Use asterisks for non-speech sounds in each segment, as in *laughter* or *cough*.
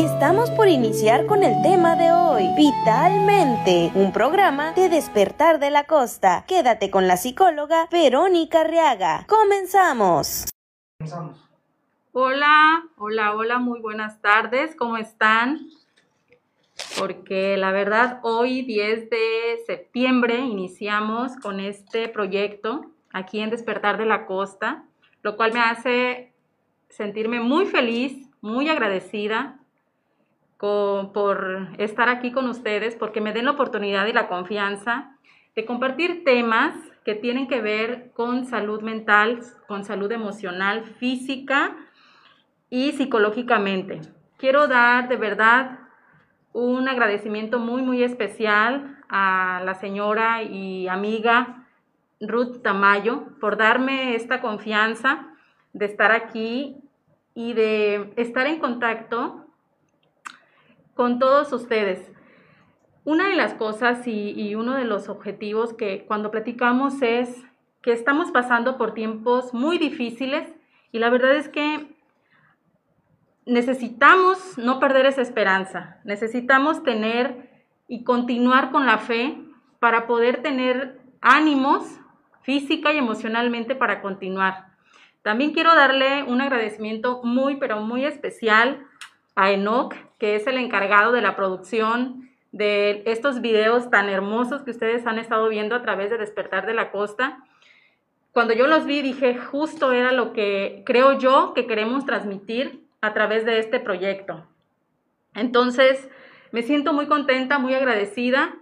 Estamos por iniciar con el tema de hoy, Vitalmente, un programa de despertar de la costa. Quédate con la psicóloga Verónica Arriaga. Comenzamos. Hola, hola, hola, muy buenas tardes, ¿cómo están? Porque la verdad, hoy 10 de septiembre iniciamos con este proyecto aquí en Despertar de la Costa, lo cual me hace sentirme muy feliz, muy agradecida por estar aquí con ustedes, porque me den la oportunidad y la confianza de compartir temas que tienen que ver con salud mental, con salud emocional, física y psicológicamente. Quiero dar de verdad un agradecimiento muy, muy especial a la señora y amiga Ruth Tamayo por darme esta confianza de estar aquí y de estar en contacto con todos ustedes. Una de las cosas y, uno de los objetivos que cuando platicamos es que estamos pasando por tiempos muy difíciles y la verdad es que necesitamos no perder esa esperanza, necesitamos tener y continuar con la fe para poder tener ánimos física y emocionalmente para continuar. También quiero darle un agradecimiento muy, pero muy especial a Enoch, que es el encargado de la producción de estos videos tan hermosos que ustedes han estado viendo a través de Despertar de la Costa. Cuando yo los vi dije, justo era lo que creo yo que queremos transmitir a través de este proyecto. Entonces, me siento muy contenta, muy agradecida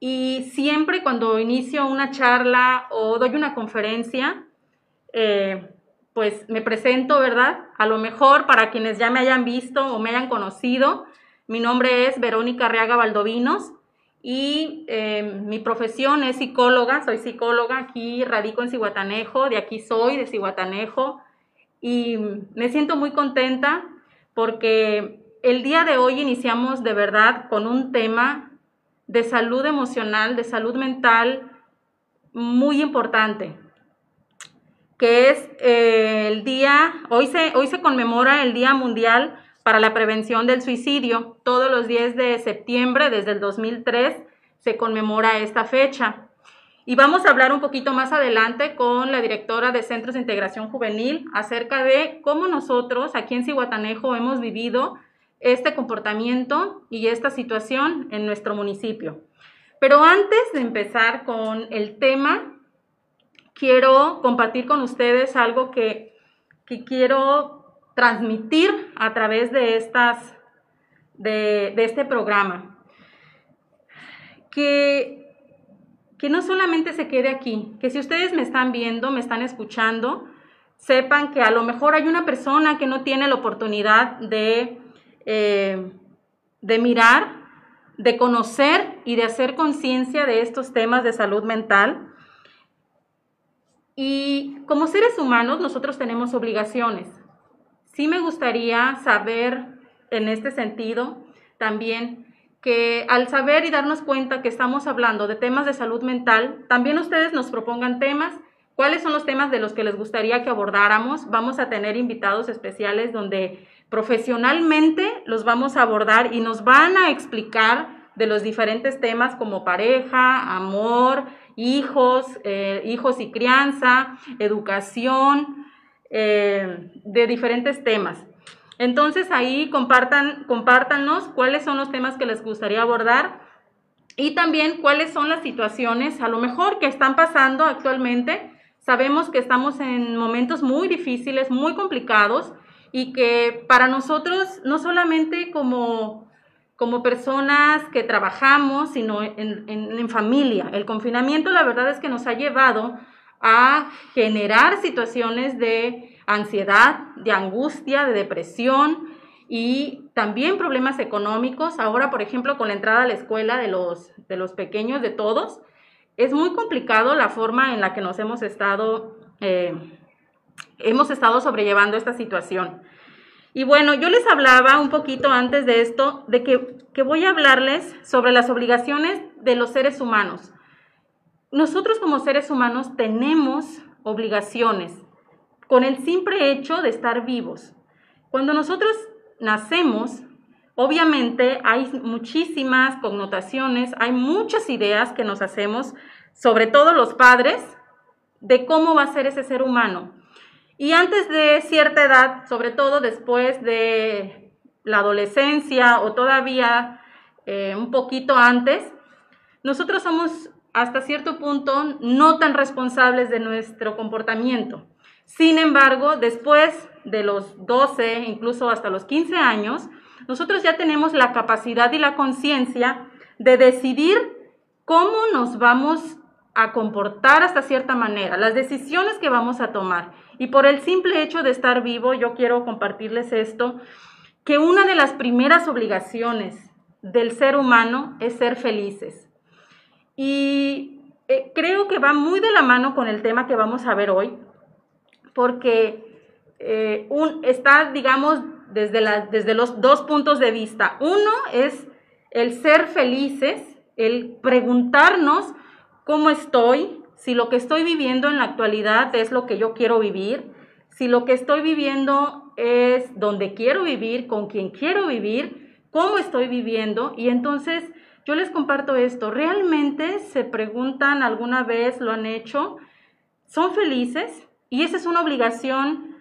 y siempre cuando inicio una charla o doy una conferencia, eh, pues me presento, ¿verdad? A lo mejor para quienes ya me hayan visto o me hayan conocido, mi nombre es Verónica Arriaga Valdovinos y eh, mi profesión es psicóloga, soy psicóloga, aquí radico en Cihuatanejo, de aquí soy, de Cihuatanejo, y me siento muy contenta porque el día de hoy iniciamos de verdad con un tema de salud emocional, de salud mental muy importante, que es eh, el día, hoy se, hoy se conmemora el Día Mundial para la Prevención del Suicidio. Todos los 10 de septiembre, desde el 2003, se conmemora esta fecha. Y vamos a hablar un poquito más adelante con la directora de Centros de Integración Juvenil acerca de cómo nosotros aquí en Cihuatanejo hemos vivido este comportamiento y esta situación en nuestro municipio. Pero antes de empezar con el tema, quiero compartir con ustedes algo que, que quiero transmitir a través de, estas, de, de este programa. Que que no solamente se quede aquí, que si ustedes me están viendo, me están escuchando, sepan que a lo mejor hay una persona que no tiene la oportunidad de, eh, de mirar, de conocer y de hacer conciencia de estos temas de salud mental. Y como seres humanos nosotros tenemos obligaciones. Sí me gustaría saber en este sentido también que al saber y darnos cuenta que estamos hablando de temas de salud mental, también ustedes nos propongan temas. ¿Cuáles son los temas de los que les gustaría que abordáramos? Vamos a tener invitados especiales donde profesionalmente los vamos a abordar y nos van a explicar de los diferentes temas como pareja, amor, hijos, eh, hijos y crianza, educación, eh, de diferentes temas. Entonces ahí compartan, compártanos cuáles son los temas que les gustaría abordar y también cuáles son las situaciones a lo mejor que están pasando actualmente. Sabemos que estamos en momentos muy difíciles, muy complicados y que para nosotros, no solamente como, como personas que trabajamos, sino en, en familia, el confinamiento la verdad es que nos ha llevado a generar situaciones de ansiedad, de angustia, de depresión y también problemas económicos. Ahora, por ejemplo, con la entrada a la escuela de los, de los pequeños, de todos, es muy complicado la forma en la que nos hemos estado, eh, hemos estado sobrellevando esta situación. Y bueno, yo les hablaba un poquito antes de esto, de que, voy a hablarles sobre las obligaciones de los seres humanos. Nosotros como seres humanos tenemos obligaciones con el simple hecho de estar vivos. Cuando nosotros nacemos, Obviamente hay muchísimas connotaciones, hay muchas ideas que nos hacemos, sobre todo los padres, de cómo va a ser ese ser humano. Y antes de cierta edad, sobre todo después de la adolescencia o todavía eh, un poquito antes, nosotros somos hasta cierto punto no tan responsables de nuestro comportamiento. Sin embargo, después de los 12, incluso hasta los 15 años, nosotros ya tenemos la capacidad y la conciencia de decidir cómo nos vamos a comportar hasta cierta manera, las decisiones que vamos a tomar. Y por el simple hecho de estar vivo, yo quiero compartirles esto, que una de las primeras obligaciones del ser humano es ser felices. Y eh, creo que va muy de la mano con el tema que vamos a ver hoy, porque eh, un, está, digamos, desde, los dos puntos de vista. Uno es el ser felices, el preguntarnos cómo estoy, si lo que estoy viviendo en la actualidad es lo que yo quiero vivir, si lo que estoy viviendo es donde quiero vivir, con quien quiero vivir, cómo estoy viviendo. Y entonces yo les comparto esto. ¿Realmente se preguntan alguna vez, lo han hecho? ¿Son felices? Y esa es una obligación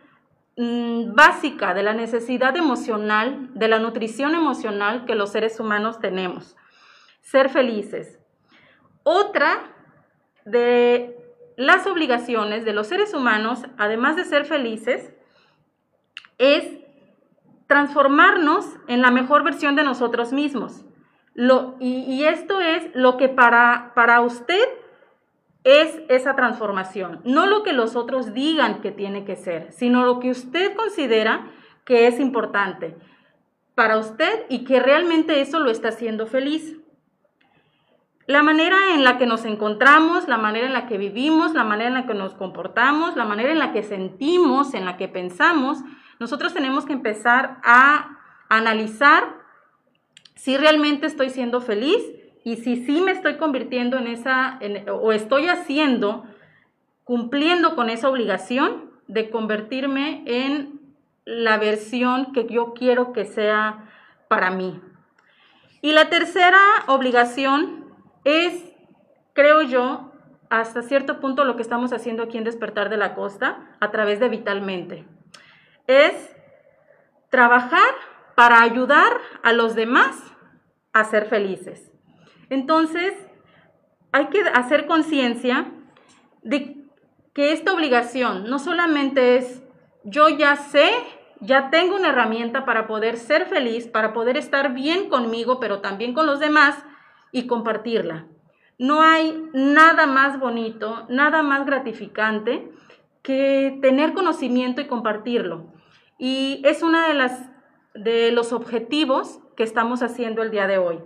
Mm, básica de la necesidad emocional, de la nutrición emocional que los seres humanos tenemos. Ser felices. Otra de las obligaciones de los seres humanos, además de ser felices, es transformarnos en la mejor versión de nosotros mismos. Lo, y, esto es lo que para, para usted es esa transformación, no lo que los otros digan que tiene que ser, sino lo que usted considera que es importante para usted y que realmente eso lo está haciendo feliz. La manera en la que nos encontramos, la manera en la que vivimos, la manera en la que nos comportamos, la manera en la que sentimos, en la que pensamos, nosotros tenemos que empezar a analizar si realmente estoy siendo feliz y si sí me estoy convirtiendo en esa, o estoy haciendo, cumpliendo con esa obligación de convertirme en la versión que yo quiero que sea para mí. Y la tercera obligación es, creo yo, hasta cierto punto lo que estamos haciendo aquí en Despertar de la Costa a través de Vitalmente. Es trabajar para ayudar a los demás a ser felices. Entonces, hay que hacer conciencia de que esta obligación no solamente es yo ya sé, ya tengo una herramienta para poder ser feliz, para poder estar bien conmigo, pero también con los demás y compartirla. No hay nada más bonito, nada más gratificante que tener conocimiento y compartirlo. Y es uno de, las, de los objetivos que estamos haciendo el día de hoy.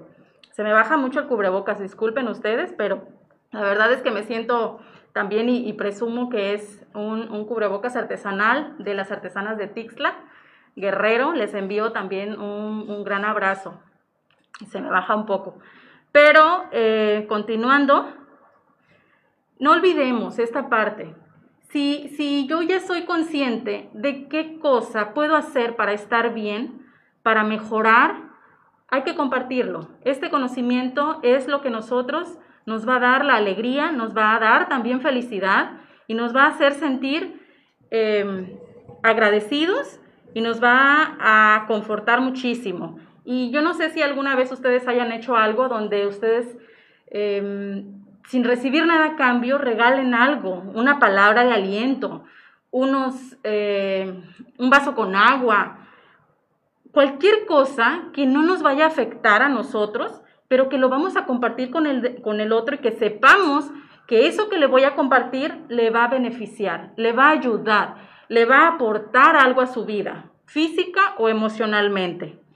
Se me baja mucho el cubrebocas, disculpen ustedes, pero la verdad es que me siento también y, presumo que es un, cubrebocas artesanal de las artesanas de Tixla, Guerrero. Les envío también un, gran abrazo. Se me baja un poco. Pero eh, continuando, no olvidemos esta parte. Si, si yo ya soy consciente de qué cosa puedo hacer para estar bien, para mejorar, hay que compartirlo. Este conocimiento es lo que nosotros nos va a dar la alegría, nos va a dar también felicidad y nos va a hacer sentir em, agradecidos y nos va a confortar muchísimo. Y yo no sé si alguna vez ustedes hayan hecho algo donde ustedes, em, sin recibir nada a cambio, regalen algo, una palabra de aliento, unos, eh, un vaso con agua, cualquier cosa que no nos vaya a afectar a nosotros, pero que lo vamos a compartir con el, con el otro y que sepamos que eso que le voy a compartir le va a beneficiar, le va a ayudar, le va a aportar algo a su vida, física o emocionalmente.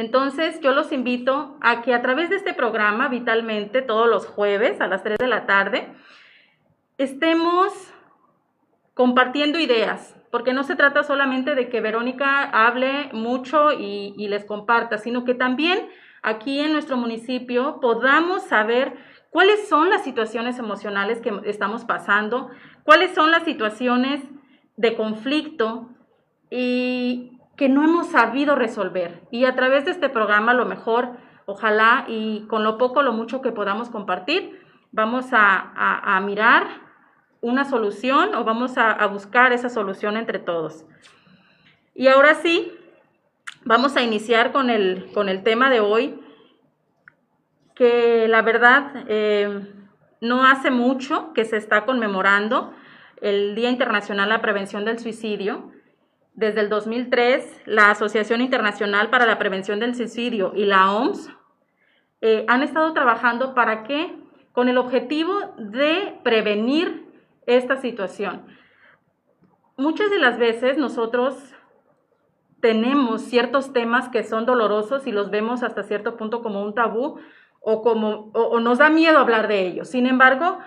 Entonces yo los invito a que a través de este programa, Vitalmente, todos los jueves a las 3 de la tarde, estemos compartiendo ideas, porque no se trata solamente de que Verónica hable mucho y, les comparta, sino que también aquí en nuestro municipio podamos saber cuáles son las situaciones emocionales que estamos pasando, cuáles son las situaciones de conflicto y que no hemos sabido resolver. Y a través de este programa, lo mejor, ojalá, y con lo poco, lo mucho que podamos compartir, vamos a, mirar una solución o vamos a, buscar esa solución entre todos. Y ahora sí, vamos a iniciar con el, con el tema de hoy, que la verdad eh, no hace mucho que se está conmemorando el Día Internacional a la Prevención del Suicidio. Desde el 2003, la Asociación Internacional para la Prevención del Suicidio y la OMS eh, han estado trabajando para que, con el objetivo de prevenir esta situación. Muchas de las veces nosotros tenemos ciertos temas que son dolorosos y los vemos hasta cierto punto como un tabú o, como, o, nos da miedo hablar de ellos. Sin embargo,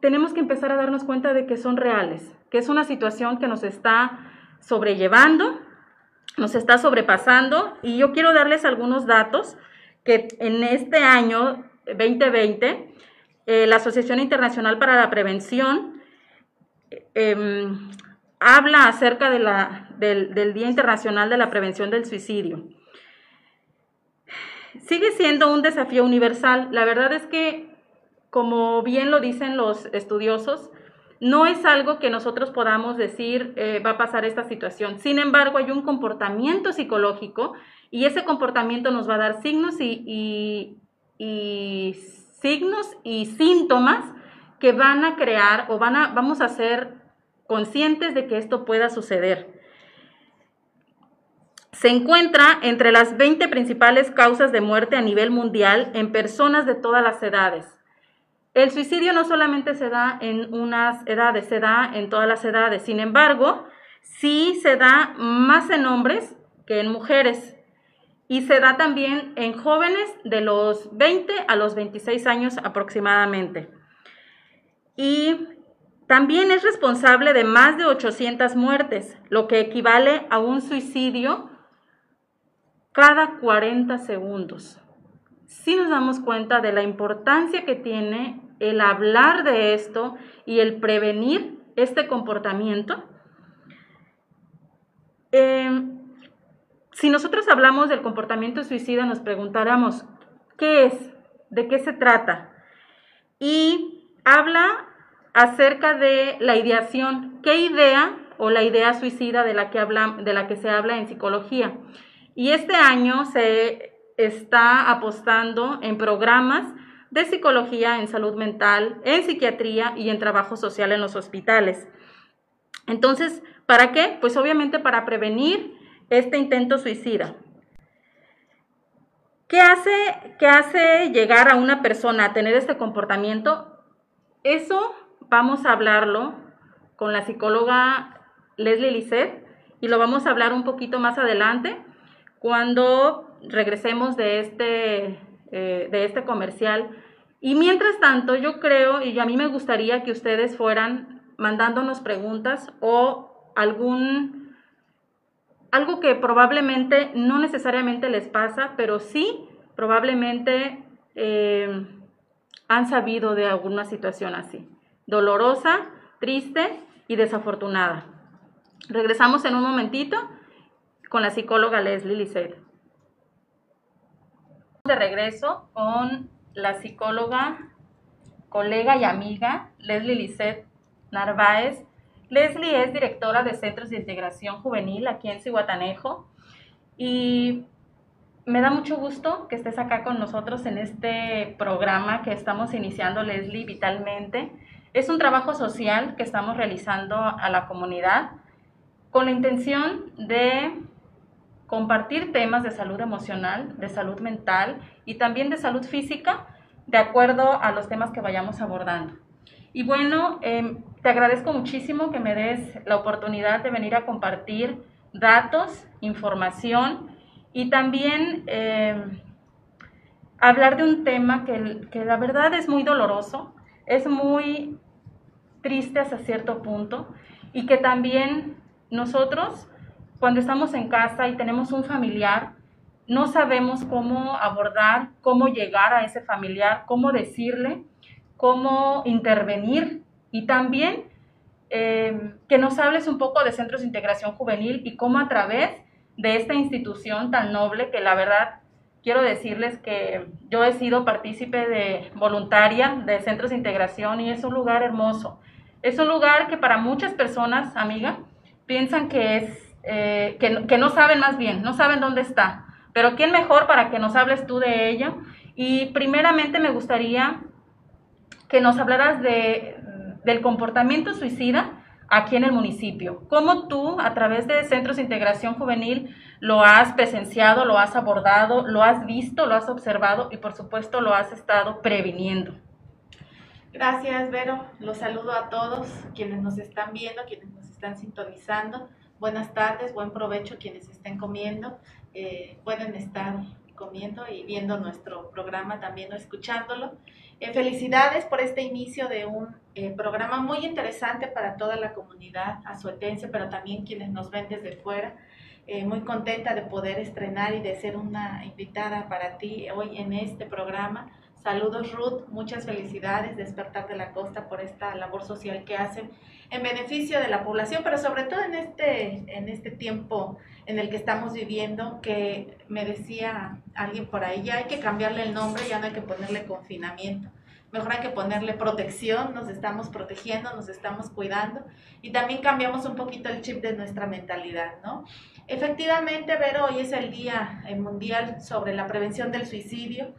tenemos que empezar a darnos cuenta de que son reales, que es una situación que nos está sobrellevando, nos está sobrepasando y yo quiero darles algunos datos que en este año 2020 eh, la Asociación Internacional para la Prevención em, habla acerca de la, del Día Internacional de la Prevención del Suicidio sigue siendo un desafío universal. La verdad es que, como bien lo dicen los estudiosos, no es algo que nosotros podamos decir eh, va a pasar esta situación. Sin embargo, hay un comportamiento psicológico y ese comportamiento nos va a dar signos y, y, signos y síntomas que van a crear o van a, vamos a ser conscientes de que esto pueda suceder se encuentra entre las 20 principales causas de muerte a nivel mundial en personas de todas las edades. El suicidio no solamente se da en unas edades, se da en todas las edades. Sin embargo, sí se da más en hombres que en mujeres. Y se da también en jóvenes de los 20 a los 26 años aproximadamente. Y también es responsable de más de 800 muertes, lo que equivale a un suicidio cada 40 segundos. Si nos damos cuenta de la importancia que tiene el hablar de esto y el prevenir este comportamiento. Em, si nosotros hablamos del comportamiento suicida, nos preguntáramos, ¿qué es? ¿De qué se trata? Y habla acerca de la ideación. ¿Qué idea o la idea suicida de la que, habla, de la que se habla en psicología? Y este año se está apostando en programas de psicología en salud mental, en psiquiatría y en trabajo social en los hospitales. Entonces, ¿para qué? Pues obviamente para prevenir este intento suicida. ¿Qué hace, qué hace llegar a una persona a tener este comportamiento? Eso vamos a hablarlo con la psicóloga Leslie Lisset y lo vamos a hablar un poquito más adelante cuando regresemos de este, eh, de este comercial. Y mientras tanto, yo creo, y a mí me gustaría que ustedes fueran mandándonos preguntas o algún, algo que probablemente no necesariamente les pasa, pero sí probablemente eh, han sabido de alguna situación así, dolorosa, triste y desafortunada. Regresamos en un momentito con la psicóloga Leslie Lisset. De regreso con la psicóloga, colega y amiga Leslie Lisset Narváez. Leslie es directora de Centros de Integración Juvenil aquí en Cihuatanejo y me da mucho gusto que estés acá con nosotros en este programa que estamos iniciando, Leslie, vitalmente. Es un trabajo social que estamos realizando a la comunidad con la intención de compartir temas de salud emocional, de salud mental y también de salud física, de acuerdo a los temas que vayamos abordando. Y bueno, em, te agradezco muchísimo que me des la oportunidad de venir a compartir datos, información y también em, hablar de un tema que, que la verdad es muy doloroso, es muy triste hasta cierto punto y que también nosotros cuando estamos en casa y tenemos un familiar, no sabemos cómo abordar, cómo llegar a ese familiar, cómo decirle, cómo intervenir y también eh, que nos hables un poco de Centros de Integración Juvenil y cómo a través de esta institución tan noble, que la verdad quiero decirles que yo he sido partícipe de voluntaria de Centros de Integración y es un lugar hermoso. Es un lugar que para muchas personas, amiga, piensan que es, eh, que, que no saben más bien, no saben dónde está. Pero ¿quién mejor para que nos hables tú de ello? Y primeramente me gustaría que nos hablaras de, del comportamiento suicida aquí en el municipio. ¿Cómo tú, a través de Centros de Integración Juvenil, lo has presenciado, lo has abordado, lo has visto, lo has observado y, por supuesto, lo has estado previniendo? Gracias, Vero. Los saludo a todos quienes nos están viendo, quienes nos están sintonizando. Buenas tardes, buen provecho quienes estén comiendo. Eh, pueden estar comiendo y viendo nuestro programa también o escuchándolo. Eh, felicidades por este inicio de un eh, programa muy interesante para toda la comunidad azuetense, pero también quienes nos ven desde fuera. Muy contenta de poder estrenar y de ser una invitada para ti hoy en este programa. Saludos Ruth, muchas felicidades Despertar de la Costa por esta labor social que hacen en beneficio de la población, pero sobre todo en este, en este tiempo en el que estamos viviendo, que me decía alguien por ahí, ya hay que cambiarle el nombre, ya no hay que ponerle confinamiento, mejor hay que ponerle protección, nos estamos protegiendo, nos estamos cuidando y también cambiamos un poquito el chip de nuestra mentalidad, ¿no? Efectivamente, Vero, hoy es el Día Mundial sobre la Prevención del Suicidio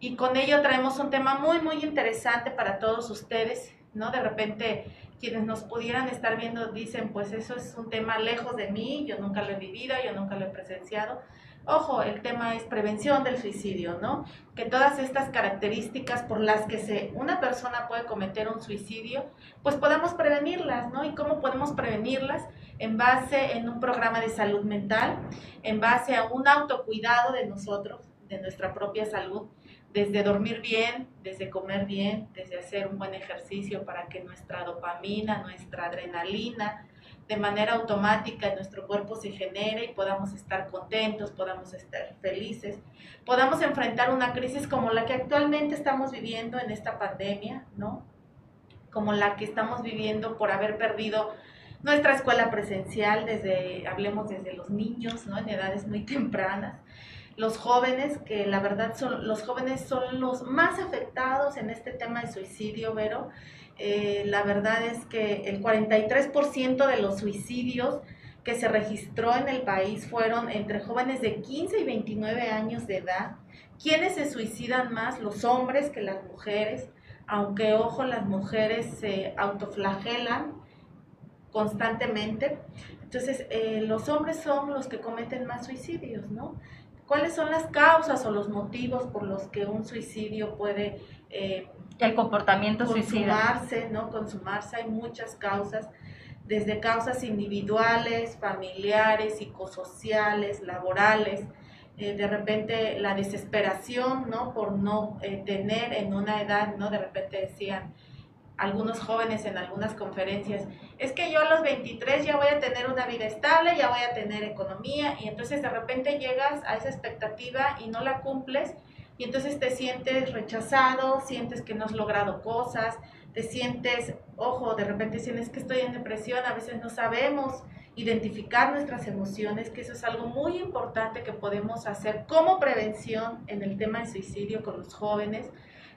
y con ello traemos un tema muy, muy interesante para todos ustedes, ¿no? De repente quienes nos pudieran estar viendo dicen, pues eso es un tema lejos de mí, yo nunca lo he vivido, yo nunca lo he presenciado. Ojo, el tema es prevención del suicidio, ¿no? Que todas estas características por las que se, una persona puede cometer un suicidio, pues podamos prevenirlas, ¿no? ¿Y cómo podemos prevenirlas? En base en un programa de salud mental, en base a un autocuidado de nosotros, de nuestra propia salud, desde dormir bien, desde comer bien, desde hacer un buen ejercicio para que nuestra dopamina, nuestra adrenalina, de manera automática en nuestro cuerpo se genere y podamos estar contentos, podamos estar felices, podamos enfrentar una crisis como la que actualmente estamos viviendo en esta pandemia, ¿no? Como la que estamos viviendo por haber perdido nuestra escuela presencial desde, hablemos desde los niños, ¿no? En edades muy tempranas los jóvenes, que la verdad son, los jóvenes son los más afectados en este tema de suicidio, Vero. Eh, la verdad es que el 43% de los suicidios que se registró en el país fueron entre jóvenes de 15 y 29 años de edad. ¿Quiénes se suicidan más? Los hombres que las mujeres, aunque ojo, las mujeres se autoflagelan constantemente. Entonces, eh, los hombres son los que cometen más suicidios, ¿no? Cuáles son las causas o los motivos por los que un suicidio puede eh, el comportamiento consumarse, ¿no? Consumarse, hay muchas causas, desde causas individuales, familiares, psicosociales, laborales, eh, de repente la desesperación, ¿no? Por no eh, tener en una edad, ¿no? De repente decían, algunos jóvenes en algunas conferencias, es que yo a los 23 ya voy a tener una vida estable, ya voy a tener economía, y entonces de repente llegas a esa expectativa y no la cumples, y entonces te sientes rechazado, sientes que no has logrado cosas, te sientes, ojo, de repente sientes que estoy en depresión, a veces no sabemos identificar nuestras emociones, que eso es algo muy importante que podemos hacer como prevención en el tema de suicidio con los jóvenes,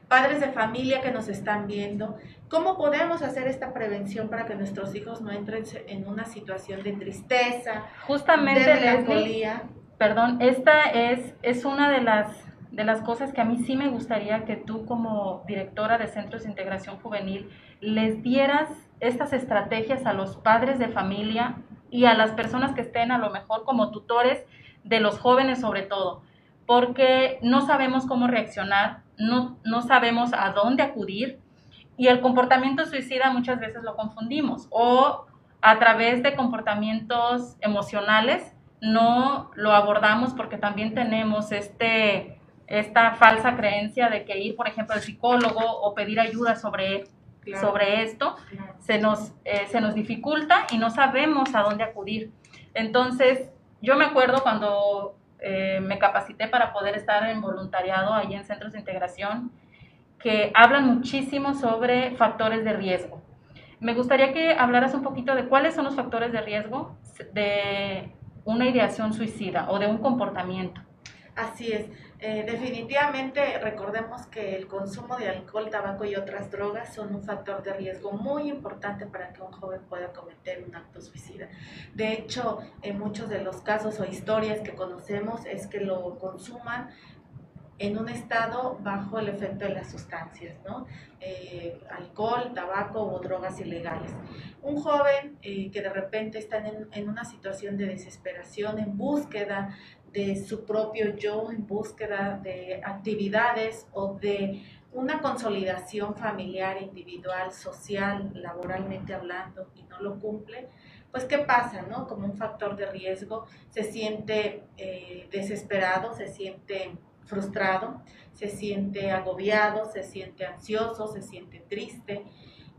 padres de familia que nos están viendo, ¿cómo podemos hacer esta prevención para que nuestros hijos no entren en una situación de tristeza, Justamente, de melancolía? perdón, esta es, es una de las, de las cosas que a mí sí me gustaría que tú como directora de Centros de Integración Juvenil les dieras estas estrategias a los padres de familia y a las personas que estén a lo mejor como tutores de los jóvenes sobre todo, porque no sabemos cómo reaccionar no, no sabemos a dónde acudir y el comportamiento suicida muchas veces lo confundimos o a través de comportamientos emocionales no lo abordamos porque también tenemos este, esta falsa creencia de que ir, por ejemplo, al psicólogo o pedir ayuda sobre, sobre esto se, nos, eh, se nos dificulta y no sabemos a dónde acudir. Entonces, yo me acuerdo cuando eh, me capacité para poder estar en voluntariado ahí en centros de integración que hablan muchísimo sobre factores de riesgo. Me gustaría que hablaras un poquito de cuáles son los factores de riesgo de una ideación suicida o de un comportamiento. Así es. Eh, definitivamente recordemos que el consumo de alcohol, tabaco y otras drogas son un factor de riesgo muy importante para que un joven pueda cometer un acto suicida. De hecho, en muchos de los casos o historias que conocemos es que lo consuman en un estado bajo el efecto de las sustancias, ¿no? Eh, alcohol, tabaco o drogas ilegales. Un joven eh, que de repente está en, en, una situación de desesperación, en búsqueda de su propio yo, en búsqueda de actividades o de una consolidación familiar, individual, social, laboralmente hablando, y no lo cumple, pues ¿qué pasa? No? Como un factor de riesgo, se siente eh, desesperado, se siente frustrado, se siente agobiado, se siente ansioso, se siente triste.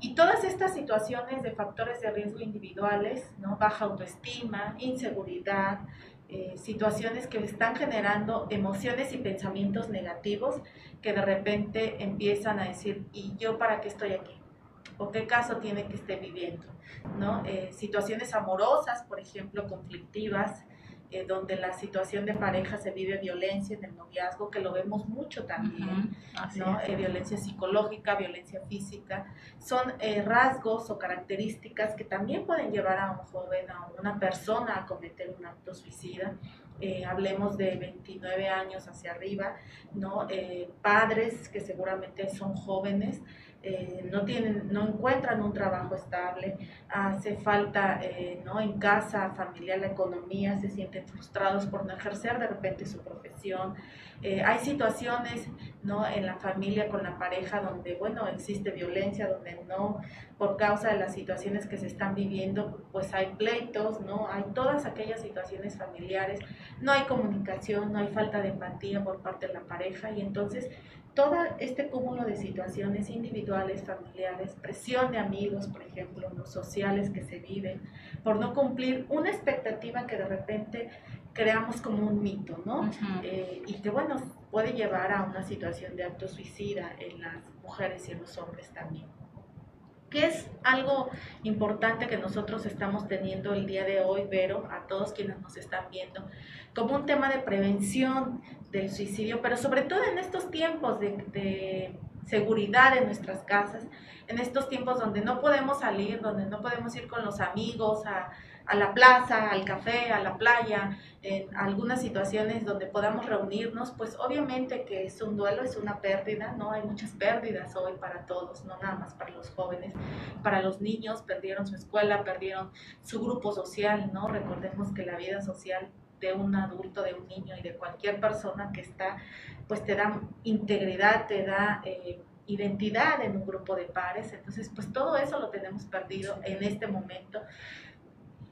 Y todas estas situaciones de factores de riesgo individuales, ¿no? baja autoestima, inseguridad, eh, situaciones que están generando emociones y pensamientos negativos que de repente empiezan a decir, ¿y yo para qué estoy aquí? ¿O qué caso tiene que esté viviendo? ¿No? Eh, situaciones amorosas, por ejemplo, conflictivas, eh, donde la situación de pareja se vive violencia en el noviazgo, que lo vemos mucho también, ¿no? Eh, violencia psicológica, violencia física, son eh, rasgos o características que también pueden llevar a un joven, a una persona a cometer un acto suicida. hablemos de 29 años hacia arriba, ¿no? padres que seguramente son jóvenes, eh, no, tienen, no encuentran un trabajo estable, hace falta eh, ¿no? en casa, familiar, la economía, se sienten frustrados por no ejercer de repente su profesión. Eh, hay situaciones ¿no? en la familia con la pareja donde, bueno, existe violencia, donde no, por causa de las situaciones que se están viviendo, pues hay pleitos, ¿no? Hay todas aquellas situaciones familiares, no hay comunicación, no hay falta de empatía por parte de la pareja y entonces todo este cúmulo de situaciones individuales, familiares, presión de amigos, por ejemplo, los sociales que se viven, por no cumplir una expectativa que de repente creamos como un mito, ¿no? Eh, y que, bueno, puede llevar a una situación de acto suicida en las mujeres y en los hombres también. ¿Qué es algo importante que nosotros estamos teniendo el día de hoy, Vero, a todos quienes nos están viendo, como un tema de prevención del suicidio, pero sobre todo en estos tiempos de, de seguridad en nuestras casas, en estos tiempos donde no podemos salir, donde no podemos ir con los amigos a, a la plaza, al café, a la playa, en algunas situaciones donde podamos reunirnos, pues obviamente que es un duelo, es una pérdida, ¿no? Hay muchas pérdidas hoy para todos, no nada más para los jóvenes, para los niños, perdieron su escuela, perdieron su grupo social, ¿no? Recordemos que la vida social de un adulto, de un niño y de cualquier persona que está, pues te da integridad, te da... Eh, identidad en un grupo de pares, entonces pues todo eso lo tenemos perdido en este momento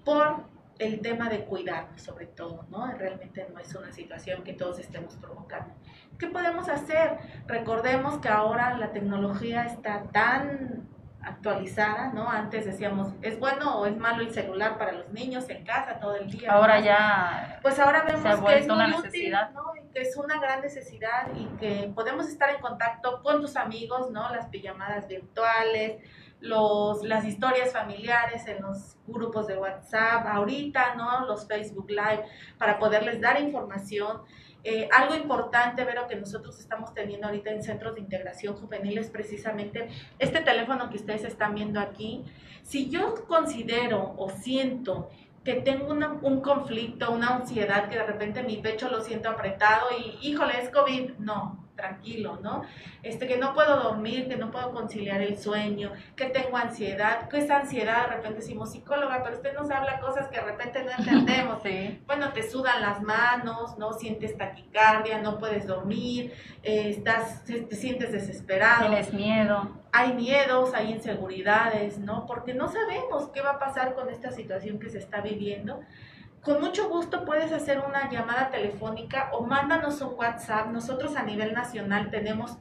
por el tema de cuidarnos sobre todo, ¿no? Realmente no es una situación que todos estemos provocando. ¿Qué podemos hacer? Recordemos que ahora la tecnología está tan actualizada, ¿no? Antes decíamos, ¿es bueno o es malo el celular para los niños en casa todo el día? Ahora ya pues ahora vemos que es una necesidad. ¿no? que es una gran necesidad y que podemos estar en contacto con tus amigos, ¿no? Las pijamadas virtuales, los, las historias familiares en los grupos de WhatsApp, ahorita, ¿no? Los Facebook Live, para poderles dar información. Eh, algo importante, Vero, que nosotros estamos teniendo ahorita en centros de integración juvenil es precisamente este teléfono que ustedes están viendo aquí. Si yo considero o siento que tengo un conflicto, una ansiedad, que de repente mi pecho lo siento apretado y, híjole, es COVID, no, tranquilo, ¿no? Este, que no puedo dormir, que no puedo conciliar el sueño, que tengo ansiedad, que esa ansiedad, de repente decimos psicóloga, pero usted nos habla cosas que de repente no entendemos. *laughs* Bueno, te sudan las manos, ¿no? Sientes taquicardia, no puedes dormir, eh, estás, te sientes desesperado. Tienes miedo. Hay miedos, hay inseguridades, ¿no? Porque no sabemos qué va a pasar con esta situación que se está viviendo con mucho gusto puedes hacer una llamada telefónica o mándanos un WhatsApp. Nosotros a nivel nacional tenemos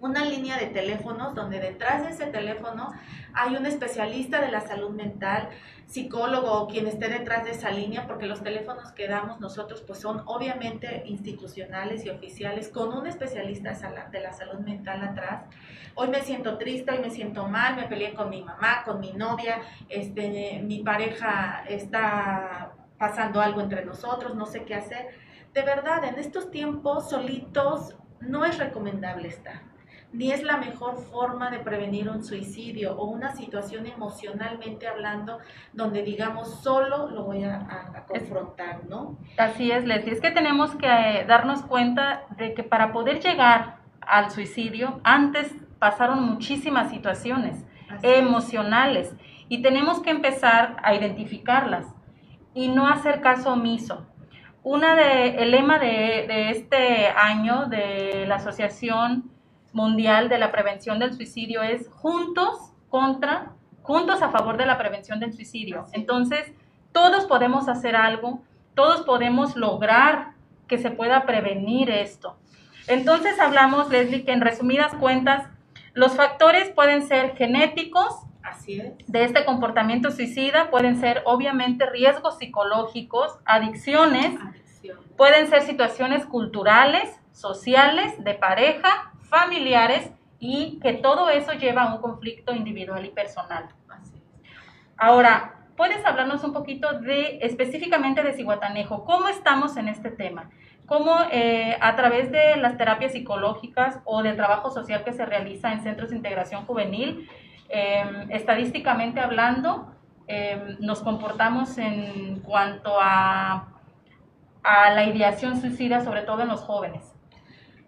una línea de teléfonos donde detrás de ese teléfono hay un especialista de la salud mental, psicólogo o quien esté detrás de esa línea, porque los teléfonos que damos nosotros pues son obviamente institucionales y oficiales con un especialista de la salud mental atrás. Hoy me siento triste, hoy me siento mal, me peleé con mi mamá, con mi novia, este, mi pareja está pasando algo entre nosotros, no sé qué hacer. De verdad, en estos tiempos solitos no es recomendable estar ni es la mejor forma de prevenir un suicidio o una situación emocionalmente hablando donde digamos solo lo voy a, confrontar, ¿no? Así es, Leslie. Es que tenemos que eh, darnos cuenta de que para poder llegar al suicidio, antes pasaron muchísimas situaciones emocionales y tenemos que empezar a identificarlas y no hacer caso omiso. Una de, el lema de, de este año de la Asociación mundial de la prevención del suicidio es juntos contra, juntos a favor de la prevención del suicidio. Entonces, todos podemos hacer algo, todos podemos lograr que se pueda prevenir esto. Entonces hablamos, Leslie, que en resumidas cuentas, los factores pueden ser genéticos, Así de este comportamiento suicida, pueden ser obviamente riesgos psicológicos, adicciones, pueden ser situaciones culturales, sociales, de pareja, familiares y que todo eso lleva a un conflicto individual y personal. Ahora, ¿puedes hablarnos un poquito de específicamente de Cihuatanejo? ¿Cómo estamos en este tema? ¿Cómo eh, a través de las terapias psicológicas o del trabajo social que se realiza en centros de integración juvenil, em, estadísticamente hablando, em, nos comportamos en cuanto a, a la ideación suicida, sobre todo en los jóvenes?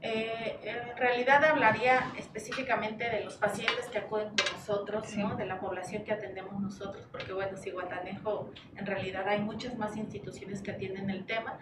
Eh, en realidad hablaría específicamente de los pacientes que acuden con nosotros, ¿no? de la población que atendemos nosotros, porque bueno, si Guatanejo, en realidad hay muchas más instituciones que atienden el tema,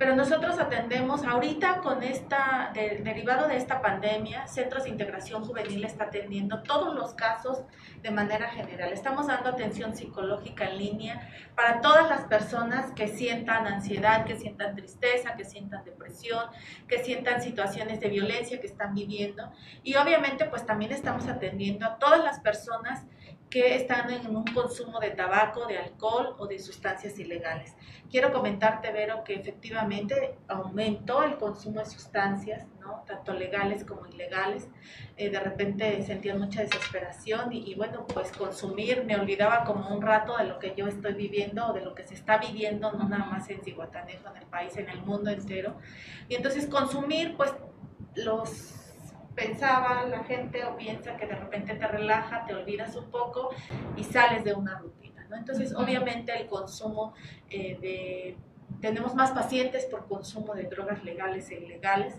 pero nosotros atendemos ahorita con esta, derivado de esta pandemia, Centros de Integración Juvenil está atendiendo todos los casos de manera general. Estamos dando atención psicológica en línea para todas las personas que sientan ansiedad, que sientan tristeza, que sientan depresión, que sientan situaciones de violencia que están viviendo. Y obviamente pues también estamos atendiendo a todas las personas que están en un consumo de tabaco, de alcohol o de sustancias ilegales. Quiero comentarte, Vero, que efectivamente aumentó el consumo de sustancias, ¿no? tanto legales como ilegales. Eh, de repente sentía mucha desesperación y, bueno, pues consumir me olvidaba como un rato de lo que yo estoy viviendo o de lo que se está viviendo, no nada más en Cihuatanejo, en el país, en el mundo entero. Y entonces consumir, pues los pensaba la gente o piensa que de repente te relaja, te olvidas un poco y sales de una rutina. ¿no? Entonces, obviamente el consumo eh, de... Tenemos más pacientes por consumo de drogas legales e ilegales.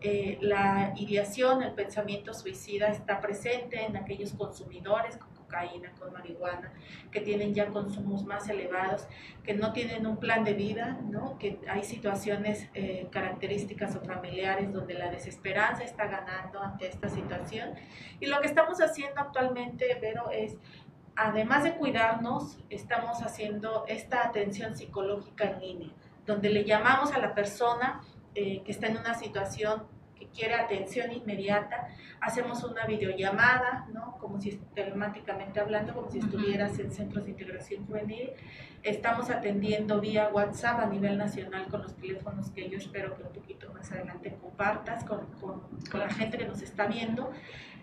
Eh, la ideación, el pensamiento suicida está presente en aquellos consumidores con marihuana, que tienen ya consumos más elevados, que no tienen un plan de vida, ¿no? que hay situaciones eh, características o familiares donde la desesperanza está ganando ante esta situación. Y lo que estamos haciendo actualmente, Vero, es además de cuidarnos, estamos haciendo esta atención psicológica en línea, donde le llamamos a la persona eh, que está en una situación quiere atención inmediata, hacemos una videollamada, ¿no? Como si telemáticamente hablando, como si estuvieras en centros de integración juvenil. Estamos atendiendo vía WhatsApp a nivel nacional con los teléfonos que yo espero que un poquito más adelante compartas con, con, con la gente que nos está viendo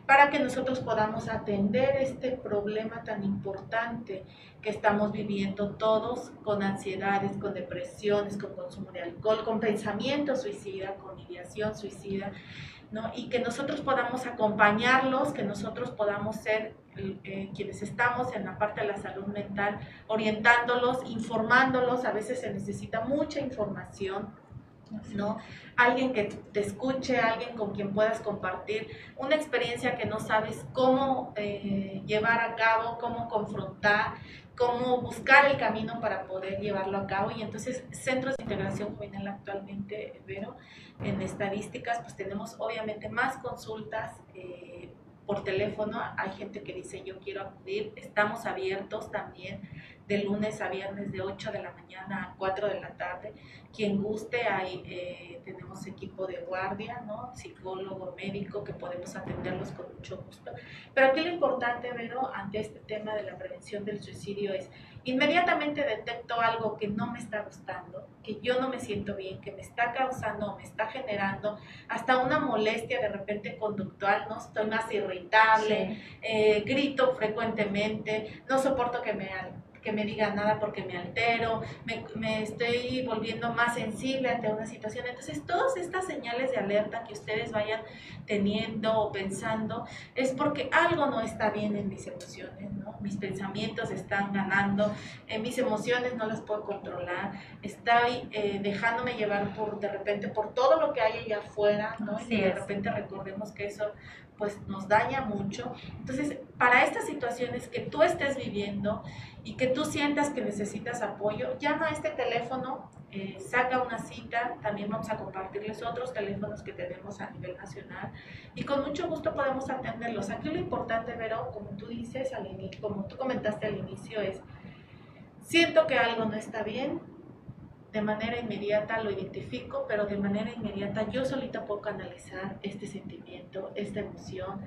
para que nosotros podamos atender este problema tan importante que estamos viviendo todos con ansiedades, con depresiones, con consumo de alcohol, con pensamiento suicida, con ideación suicida, ¿no? Y que nosotros podamos acompañarlos, que nosotros podamos ser eh, quienes estamos en la parte de la salud mental, orientándolos, informándolos, a veces se necesita mucha información, ¿no? Alguien que te escuche, alguien con quien puedas compartir una experiencia que no sabes cómo eh, llevar a cabo, cómo confrontar, cómo buscar el camino para poder llevarlo a cabo. Y entonces, centros de integración juvenil actualmente, Vero, en estadísticas, pues tenemos obviamente más consultas. Eh, por teléfono, hay gente que dice yo quiero acudir, estamos abiertos también de lunes a viernes de 8 de la mañana a 4 de la tarde. Quien guste, ahí eh, tenemos equipo de guardia, ¿no? psicólogo, médico, que podemos atenderlos con mucho gusto. Pero aquí lo importante, Vero, ante este tema de la prevención del suicidio es inmediatamente detecto algo que no me está gustando, que yo no me siento bien, que me está causando, me está generando hasta una molestia de repente conductual, ¿no? Estoy más irritable, eh, grito frecuentemente, no soporto que me que me diga nada porque me altero, me, me, estoy volviendo más sensible ante una situación. Entonces, todas estas señales de alerta que ustedes vayan teniendo o pensando es porque algo no está bien en mis emociones, ¿no? Mis pensamientos están ganando, en mis emociones no las puedo controlar, estoy eh, dejándome llevar por, de repente, por todo lo que hay allá afuera, ¿no? y de repente recordemos que eso pues nos daña mucho. Entonces, para estas situaciones que tú estés viviendo y que tú sientas que necesitas apoyo, llama a este teléfono, eh, saca una cita, también vamos a compartirles otros teléfonos que tenemos a nivel nacional y con mucho gusto podemos atenderlos. Aquí lo importante, Vero, como tú dices, al como tú comentaste al inicio, es, siento que algo no está bien, de manera inmediata lo identifico, pero de manera inmediata yo solita puedo canalizar este sentimiento, esta emoción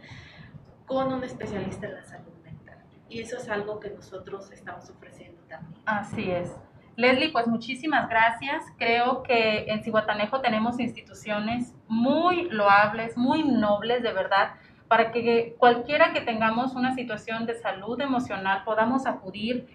con un especialista en la salud mental. Y eso es algo que nosotros estamos ofreciendo también. Así es. Leslie, pues muchísimas gracias. Creo que en Cihuatanejo tenemos instituciones muy loables, muy nobles, de verdad, para que cualquiera que tengamos una situación de salud emocional podamos acudir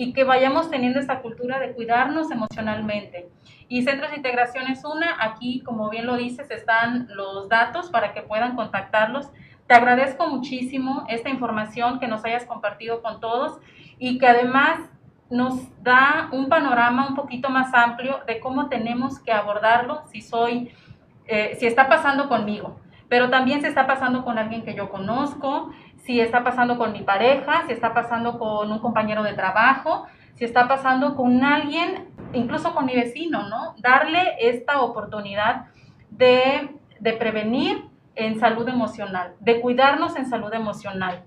y que vayamos teniendo esta cultura de cuidarnos emocionalmente. Y Centros de Integración es una, aquí como bien lo dices, están los datos para que puedan contactarlos. Te agradezco muchísimo esta información que nos hayas compartido con todos y que además nos da un panorama un poquito más amplio de cómo tenemos que abordarlo si soy, eh, si está pasando conmigo, pero también se está pasando con alguien que yo conozco, si está pasando con mi pareja, si está pasando con un compañero de trabajo, si está pasando con alguien, incluso con mi vecino, ¿no? Darle esta oportunidad de, de prevenir en salud emocional, de cuidarnos en salud emocional.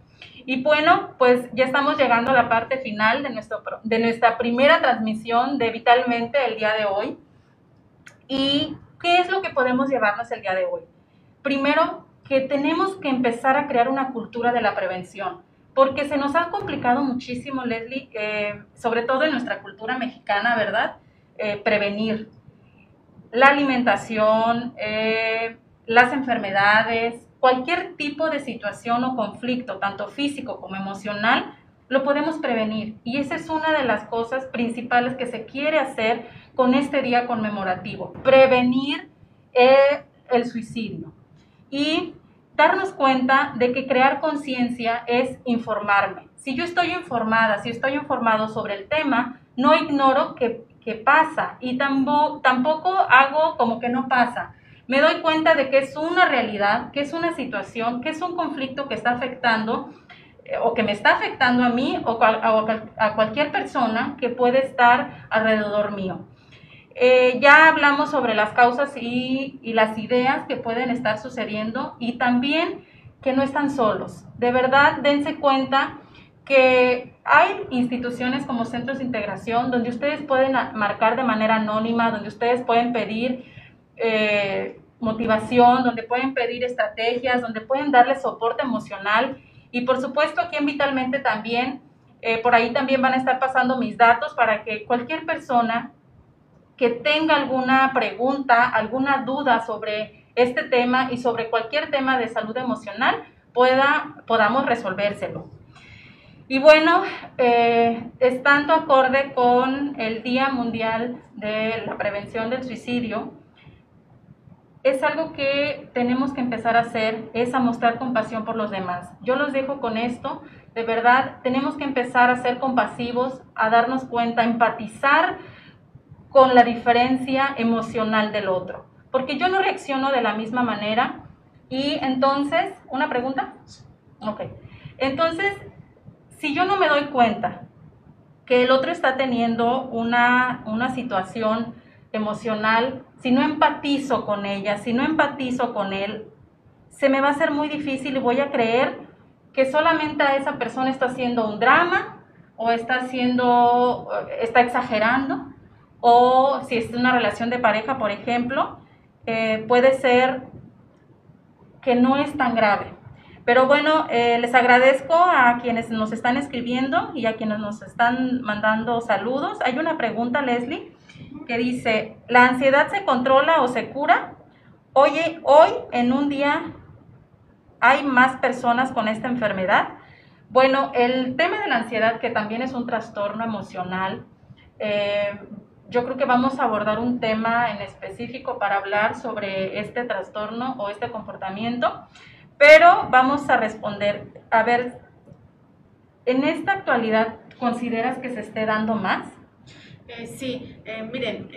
Y bueno, pues ya estamos llegando a la parte final de, nuestro, de nuestra primera transmisión de Vitalmente el día de hoy. ¿Y qué es lo que podemos llevarnos el día de hoy? Primero, que tenemos que empezar a crear una cultura de la prevención, porque se nos ha complicado muchísimo, Leslie, eh, sobre todo en nuestra cultura mexicana, ¿verdad? Eh, prevenir la alimentación, eh, las enfermedades, cualquier tipo de situación o conflicto, tanto físico como emocional, lo podemos prevenir. Y esa es una de las cosas principales que se quiere hacer con este día conmemorativo, prevenir el suicidio. Y darnos cuenta de que crear conciencia es informarme. Si yo estoy informada, si estoy informado sobre el tema, no ignoro que, pasa y tampoco, tampoco hago como que no pasa. Me doy cuenta de que es una realidad, que es una situación, que es un conflicto que está afectando eh, o que me está afectando a mí o a cualquier persona que puede estar alrededor mío. Eh, ya hablamos sobre las causas y, las ideas que pueden estar sucediendo y también que no están solos. De verdad, dense cuenta que hay instituciones como centros de integración donde ustedes pueden marcar de manera anónima, donde ustedes pueden pedir eh, motivación, donde pueden pedir estrategias, donde pueden darle soporte emocional. Y por supuesto aquí en Vitalmente también, eh, por ahí también van a estar pasando mis datos para que cualquier persona que tenga alguna pregunta, alguna duda sobre este tema y sobre cualquier tema de salud emocional, pueda, podamos resolvérselo. Y bueno, eh, estando acorde con el Día Mundial de la Prevención del Suicidio, es algo que tenemos que empezar a hacer, es a mostrar compasión por los demás. Yo los dejo con esto, de verdad, tenemos que empezar a ser compasivos, a darnos cuenta, a empatizar con la diferencia emocional del otro. Porque yo no reacciono de la misma manera y entonces, ¿una pregunta? Ok. Entonces, si yo no me doy cuenta que el otro está teniendo una, una situación emocional, si no empatizo con ella, si no empatizo con él, se me va a hacer muy difícil y voy a creer que solamente a esa persona está haciendo un drama o está haciendo, está exagerando, o si es una relación de pareja, por ejemplo, eh, puede ser que no es tan grave. Pero bueno, eh, les agradezco a quienes nos están escribiendo y a quienes nos están mandando saludos. Hay una pregunta, Leslie, que dice, ¿la ansiedad se controla o se cura? Oye, hoy en un día hay más personas con esta enfermedad. Bueno, el tema de la ansiedad, que también es un trastorno emocional, eh, yo creo que vamos a abordar un tema en específico para hablar sobre este trastorno o este comportamiento, pero vamos a responder, a ver, ¿en esta actualidad consideras que se esté dando más? Eh, sí, eh, miren,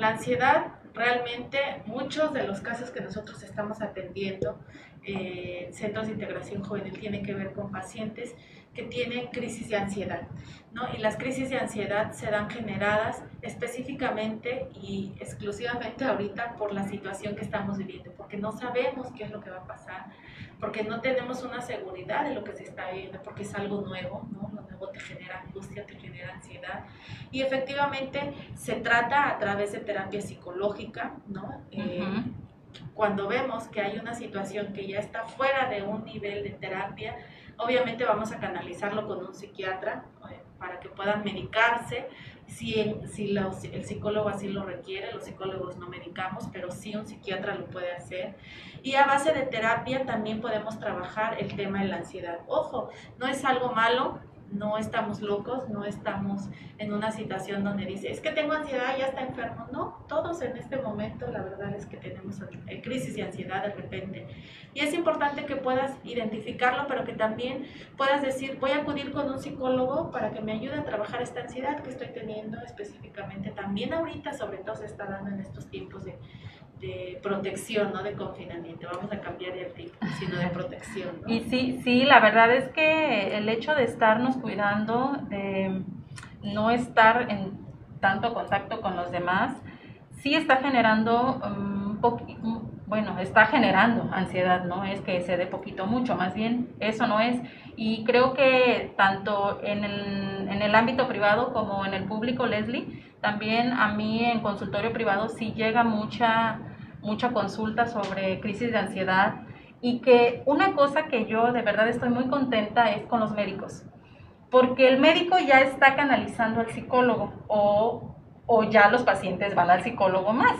la ansiedad realmente muchos de los casos que nosotros estamos atendiendo eh, centros de integración juvenil tienen que ver con pacientes que tienen crisis de ansiedad, ¿no? Y las crisis de ansiedad serán generadas específicamente y exclusivamente ahorita por la situación que estamos viviendo, porque no sabemos qué es lo que va a pasar, porque no tenemos una seguridad de lo que se está viviendo, porque es algo nuevo, ¿no? Lo nuevo te genera angustia, te genera ansiedad. Y efectivamente se trata a través de terapia psicológica, ¿no? Eh, cuando vemos que hay una situación que ya está fuera de un nivel de terapia, obviamente vamos a canalizarlo con un psiquiatra eh, para que puedan medicarse. Si, si el psicólogo así lo requiere, los psicólogos no medicamos, pero sí un psiquiatra lo puede hacer. Y a base de terapia también podemos trabajar el tema de la ansiedad. Ojo, no es algo malo, no estamos locos, no estamos en una situación donde dice, es que tengo ansiedad, ya está enfermo. No, todos en este momento la verdad es que tenemos eh, crisis de ansiedad de repente. Y es importante que puedas identificarlo, pero que también puedas decir, voy a acudir con un psicólogo para que me ayude a trabajar esta ansiedad que estoy teniendo específicamente. También ahorita, sobre todo, se está dando en estos tiempos de de protección, no de confinamiento. Vamos a cambiar el tipo, sino de protección. *laughs* Y sí, sí, la verdad es que el hecho de estarnos cuidando, de no estar en tanto contacto con los demás, sí está generando un poquito, bueno, está generando ansiedad, no es que se dé poquito mucho, más bien eso no es. Y creo que tanto en el, en el ámbito privado como en el público, Leslie, también a mí en consultorio privado sí llega mucha, mucha consulta sobre crisis de ansiedad y que una cosa que yo de verdad estoy muy contenta es con los médicos, porque el médico ya está canalizando al psicólogo o, o ya los pacientes van al psicólogo más.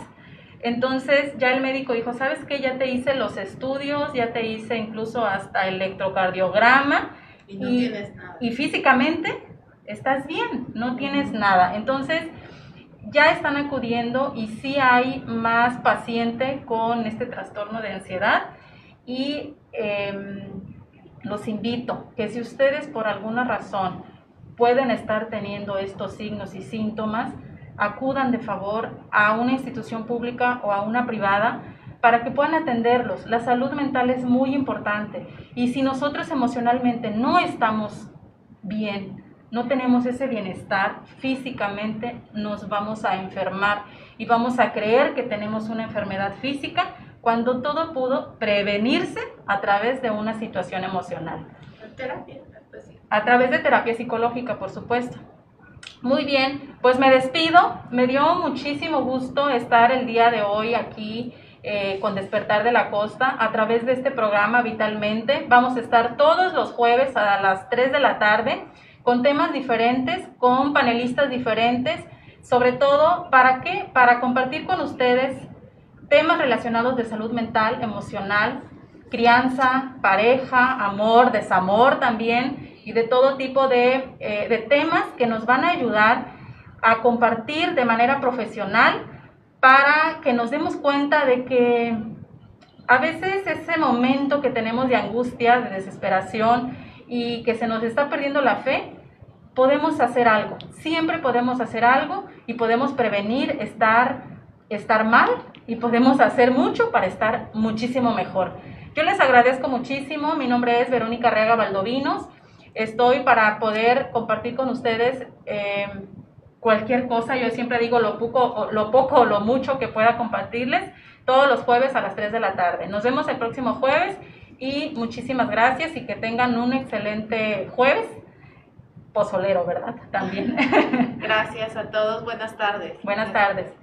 Entonces ya el médico dijo, ¿sabes qué? Ya te hice los estudios, ya te hice incluso hasta electrocardiograma. Y no tienes nada. Y físicamente estás bien, no tienes nada. Entonces ya están acudiendo y sí hay más paciente con este trastorno de ansiedad y em, los invito que si ustedes por alguna razón pueden estar teniendo estos signos y síntomas, acudan de favor a una institución pública o a una privada para que puedan atenderlos. La salud mental es muy importante y si nosotros emocionalmente no estamos bien, no tenemos ese bienestar físicamente, nos vamos a enfermar y vamos a creer que tenemos una enfermedad física cuando todo pudo prevenirse a través de una situación emocional. Pues a través de terapia psicológica, por supuesto. Muy bien, pues me despido. Me dio muchísimo gusto estar el día de hoy aquí eh, con Despertar de la Costa a través de este programa Vitalmente. Vamos a estar todos los jueves a las 3 de la tarde con temas diferentes, con panelistas diferentes, sobre todo, ¿para qué? Para compartir con ustedes temas relacionados de salud mental, emocional, crianza, pareja, amor, desamor también, y de todo tipo de, eh, de temas que nos van a ayudar a compartir de manera profesional para que nos demos cuenta de que a veces ese momento que tenemos de angustia, de desesperación y que se nos está perdiendo la fe, podemos hacer algo, siempre podemos hacer algo y podemos prevenir estar, estar mal y podemos hacer mucho para estar muchísimo mejor. Yo les agradezco muchísimo, mi nombre es Verónica Reaga Valdovinos, estoy para poder compartir con ustedes eh, cualquier cosa, yo siempre digo lo poco, lo poco o lo mucho que pueda compartirles todos los jueves a las 3 de la tarde. Nos vemos el próximo jueves y muchísimas gracias y que tengan un excelente jueves pozolero, ¿verdad? También. *laughs* Gracias a todos, buenas tardes. Buenas tardes.